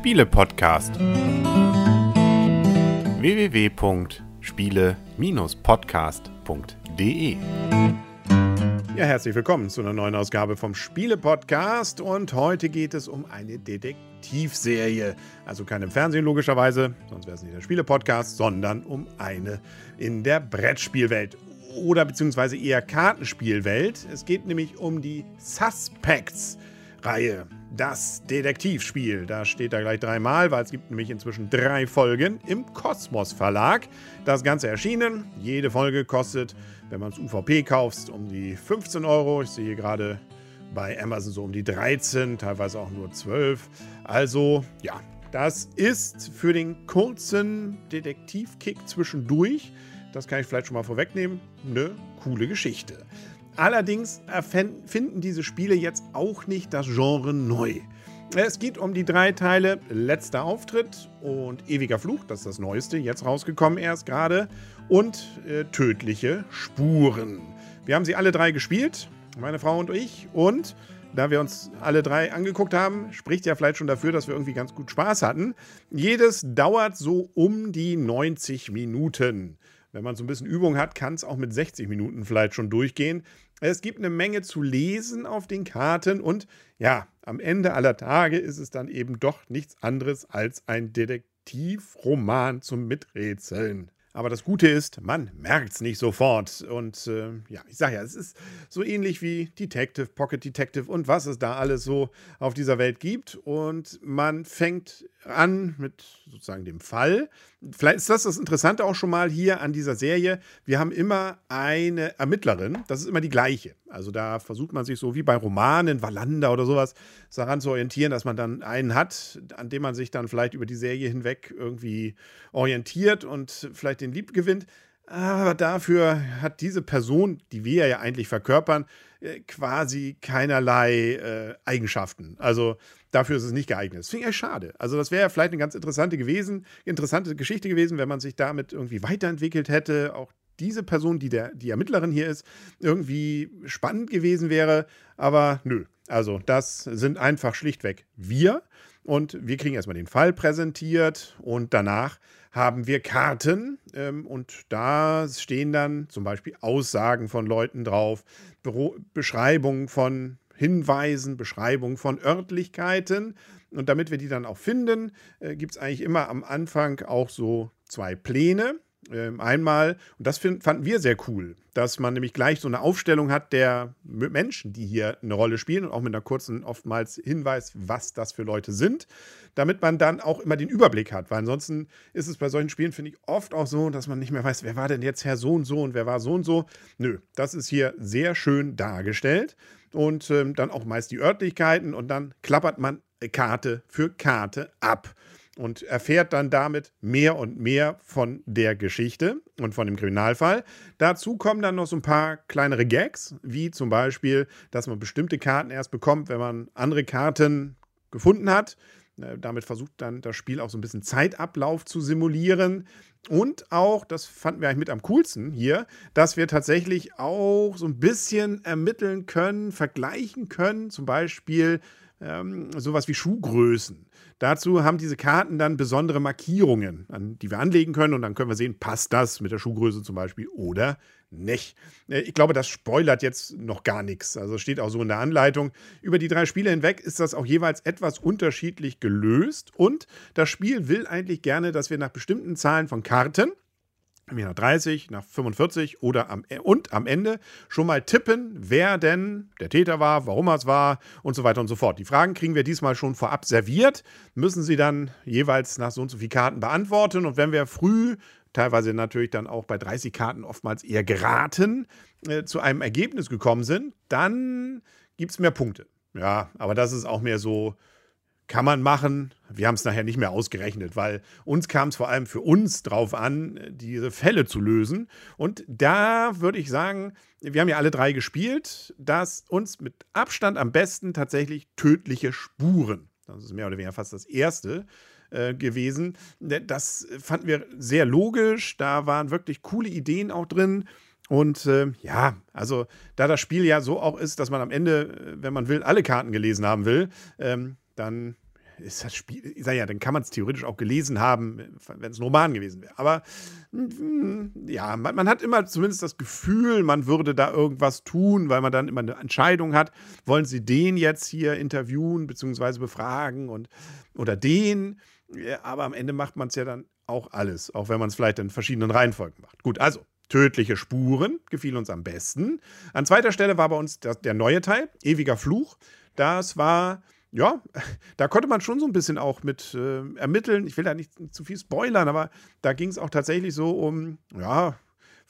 Spiele-Podcast. www.spiele-podcast.de Ja, herzlich willkommen zu einer neuen Ausgabe vom Spiele-Podcast und heute geht es um eine Detektivserie. Also keine im Fernsehen logischerweise, sonst wäre es nicht der Spiele-Podcast, sondern um eine in der Brettspielwelt oder beziehungsweise eher Kartenspielwelt. Es geht nämlich um die Suspects. Das Detektivspiel. Da steht da gleich dreimal, weil es gibt nämlich inzwischen drei Folgen im Kosmos Verlag. Das Ganze erschienen. Jede Folge kostet, wenn man es UVP kauft, um die 15 Euro. Ich sehe gerade bei Amazon so um die 13, teilweise auch nur 12. Also, ja, das ist für den kurzen Detektivkick zwischendurch, das kann ich vielleicht schon mal vorwegnehmen, eine coole Geschichte. Allerdings finden diese Spiele jetzt auch nicht das Genre neu. Es geht um die drei Teile Letzter Auftritt und Ewiger Fluch, das ist das Neueste, jetzt rausgekommen erst gerade, und äh, Tödliche Spuren. Wir haben sie alle drei gespielt, meine Frau und ich, und da wir uns alle drei angeguckt haben, spricht ja vielleicht schon dafür, dass wir irgendwie ganz gut Spaß hatten. Jedes dauert so um die 90 Minuten. Wenn man so ein bisschen Übung hat, kann es auch mit 60 Minuten vielleicht schon durchgehen. Es gibt eine Menge zu lesen auf den Karten und ja, am Ende aller Tage ist es dann eben doch nichts anderes als ein Detektivroman zum Miträtseln. Aber das Gute ist, man merkt es nicht sofort. Und äh, ja, ich sage ja, es ist so ähnlich wie Detective, Pocket Detective und was es da alles so auf dieser Welt gibt. Und man fängt an mit sozusagen dem Fall. Vielleicht ist das das Interessante auch schon mal hier an dieser Serie. Wir haben immer eine Ermittlerin, das ist immer die gleiche. Also da versucht man sich so wie bei Romanen, Wallander oder sowas, daran zu orientieren, dass man dann einen hat, an dem man sich dann vielleicht über die Serie hinweg irgendwie orientiert und vielleicht den Lieb gewinnt. Aber dafür hat diese Person, die wir ja eigentlich verkörpern, äh, quasi keinerlei äh, Eigenschaften. Also dafür ist es nicht geeignet. Das finde ich echt schade. Also das wäre vielleicht eine ganz interessante gewesen, interessante Geschichte gewesen, wenn man sich damit irgendwie weiterentwickelt hätte. Auch diese Person, die der, die Ermittlerin hier ist, irgendwie spannend gewesen wäre. Aber nö. Also das sind einfach schlichtweg wir. Und wir kriegen erstmal den Fall präsentiert und danach haben wir Karten ähm, und da stehen dann zum Beispiel Aussagen von Leuten drauf, Büro Beschreibungen von Hinweisen, Beschreibungen von Örtlichkeiten. Und damit wir die dann auch finden, äh, gibt es eigentlich immer am Anfang auch so zwei Pläne. Ähm, einmal, und das find, fanden wir sehr cool, dass man nämlich gleich so eine Aufstellung hat der Menschen, die hier eine Rolle spielen und auch mit einer kurzen oftmals Hinweis, was das für Leute sind, damit man dann auch immer den Überblick hat. Weil ansonsten ist es bei solchen Spielen, finde ich, oft auch so, dass man nicht mehr weiß, wer war denn jetzt Herr so und so und wer war so und so. Nö, das ist hier sehr schön dargestellt und ähm, dann auch meist die Örtlichkeiten und dann klappert man Karte für Karte ab und erfährt dann damit mehr und mehr von der Geschichte und von dem Kriminalfall. Dazu kommen dann noch so ein paar kleinere Gags, wie zum Beispiel, dass man bestimmte Karten erst bekommt, wenn man andere Karten gefunden hat. Äh, damit versucht dann das Spiel auch so ein bisschen Zeitablauf zu simulieren. Und auch, das fanden wir eigentlich mit am coolsten hier, dass wir tatsächlich auch so ein bisschen ermitteln können, vergleichen können, zum Beispiel ähm, sowas wie Schuhgrößen. Dazu haben diese Karten dann besondere Markierungen, an die wir anlegen können und dann können wir sehen, passt das mit der Schuhgröße zum Beispiel oder nicht. Äh, ich glaube, das spoilert jetzt noch gar nichts. Also steht auch so in der Anleitung. Über die drei Spiele hinweg ist das auch jeweils etwas unterschiedlich gelöst und das Spiel will eigentlich gerne, dass wir nach bestimmten Zahlen von Karten nach 30, nach 45 oder am, e, und am Ende schon mal tippen, wer denn der Täter war, warum er es war und so weiter und so fort. Die Fragen kriegen wir diesmal schon vorab serviert, müssen sie dann jeweils nach so und so vielen Karten beantworten. Und wenn wir früh, teilweise natürlich dann auch bei 30 Karten oftmals eher geraten, äh, zu einem Ergebnis gekommen sind, dann gibt es mehr Punkte. Ja, aber das ist auch mehr so kann man machen. Wir haben es nachher nicht mehr ausgerechnet, weil uns kam es vor allem für uns drauf an, diese Fälle zu lösen. Und da würde ich sagen, wir haben ja alle drei gespielt, dass uns mit Abstand am besten tatsächlich tödliche Spuren. Das ist mehr oder weniger fast das erste äh, gewesen. Das fanden wir sehr logisch. Da waren wirklich coole Ideen auch drin. Und äh, ja, also da das Spiel ja so auch ist, dass man am Ende, äh, wenn man will, alle Karten gelesen haben will, ähm, dann ist das Spiel, ich sag ja, dann kann man es theoretisch auch gelesen haben, wenn es ein Roman gewesen wäre. Aber mm, ja, man, man, hat immer zumindest das Gefühl, man würde da irgendwas tun, weil man dann immer eine Entscheidung hat. Wollen sie den jetzt hier interviewen bzw. befragen und oder den? Ja, aber am Ende macht man es ja dann auch alles, auch wenn man es vielleicht in verschiedenen Reihenfolgen macht. Gut, also Tödliche Spuren gefiel uns am besten. An zweiter Stelle war bei uns der, der neue Teil, Ewiger Fluch. Das war ja, da konnte man schon so ein bisschen auch mit äh, ermitteln. Ich will da nicht zu viel spoilern, aber da ging es auch tatsächlich so um, ja,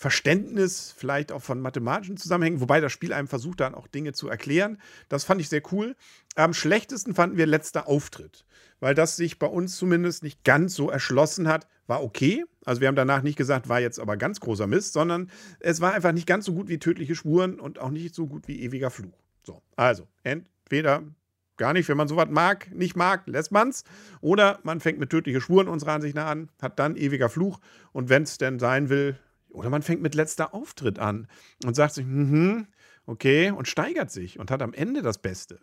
Verständnis vielleicht auch von mathematischen Zusammenhängen, wobei das Spiel einem versucht dann auch Dinge zu erklären. Das fand ich sehr cool. Am schlechtesten fanden wir letzter Auftritt, weil das sich bei uns zumindest nicht ganz so erschlossen hat. War okay. Also wir haben danach nicht gesagt, war jetzt aber ganz großer Mist, sondern es war einfach nicht ganz so gut wie tödliche Spuren und auch nicht so gut wie ewiger Fluch. So, also entweder gar nicht, wenn man sowas mag, nicht mag, lässt man es. Oder man fängt mit tödliche Spuren unserer Ansicht nach an, hat dann ewiger Fluch und wenn es denn sein will, oder man fängt mit letzter Auftritt an und sagt sich, mhm, okay, und steigert sich und hat am Ende das Beste.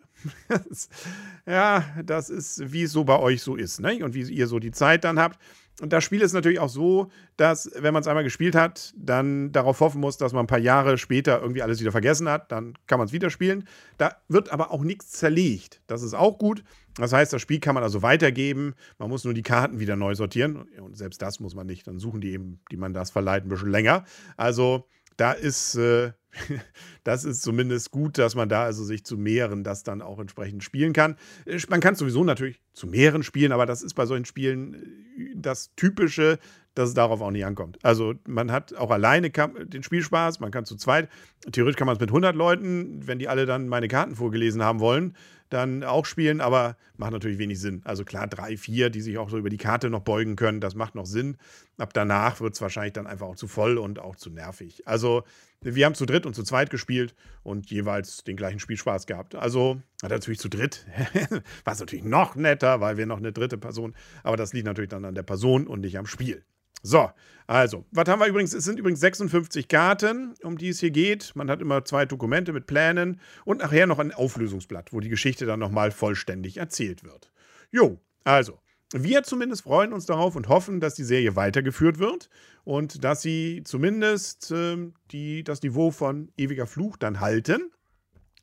ja, das ist, wie es so bei euch so ist, ne? Und wie ihr so die Zeit dann habt. Und das Spiel ist natürlich auch so, dass, wenn man es einmal gespielt hat, dann darauf hoffen muss, dass man ein paar Jahre später irgendwie alles wieder vergessen hat. Dann kann man es wieder spielen. Da wird aber auch nichts zerlegt. Das ist auch gut. Das heißt, das Spiel kann man also weitergeben. Man muss nur die Karten wieder neu sortieren. Und selbst das muss man nicht. Dann suchen die eben, die man das verleiht, ein bisschen länger. Also da ist, äh, das ist zumindest gut, dass man da also sich zu mehreren das dann auch entsprechend spielen kann. Äh, man kann sowieso natürlich zu mehreren spielen, aber das ist bei solchen Spielen äh, das Typische, dass es darauf auch nicht ankommt. Also man hat auch alleine den Spielspaß, man kann zu zweit, theoretisch kann man es mit 100 Leuten, wenn die alle dann meine Karten vorgelesen haben wollen, dann auch spielen, aber macht natürlich wenig Sinn. Also klar, drei, vier, die sich auch so über die Karte noch beugen können, das macht noch Sinn. Ab danach wird es wahrscheinlich dann einfach auch zu voll und auch zu nervig. Also wir haben zu dritt und zu zweit gespielt und jeweils den gleichen Spielspaß gehabt. Also natürlich zu dritt, war es natürlich noch netter, weil wir noch eine dritte Person, aber das liegt natürlich dann an der Person und nicht am Spiel. So, also, was haben wir übrigens? Es sind übrigens 56 Karten, um die es hier geht. Man hat immer zwei Dokumente mit Plänen und nachher noch ein Auflösungsblatt, wo die Geschichte dann nochmal vollständig erzählt wird. Jo, also, wir zumindest freuen uns darauf und hoffen, dass die Serie weitergeführt wird und dass sie zumindest äh, die, das Niveau von Ewiger Fluch dann halten.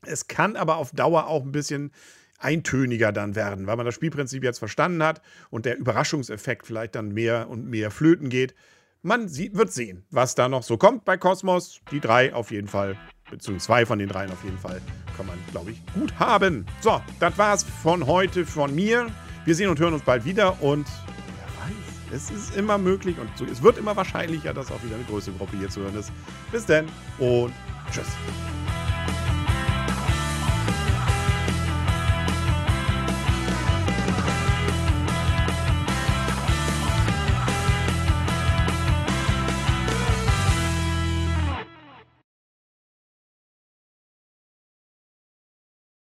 Es kann aber auf Dauer auch ein bisschen eintöniger dann werden, weil man das Spielprinzip jetzt verstanden hat und der Überraschungseffekt vielleicht dann mehr und mehr flöten geht. Man sieht, wird sehen, was da noch so kommt bei Cosmos. Die drei auf jeden Fall, beziehungsweise zwei von den dreien auf jeden Fall, kann man, glaube ich, gut haben. So, das war's von heute von mir. Wir sehen und hören uns bald wieder und wer weiß, es ist immer möglich und es wird immer wahrscheinlicher, dass auch wieder eine größere Gruppe hier zu hören ist. Bis dann und tschüss.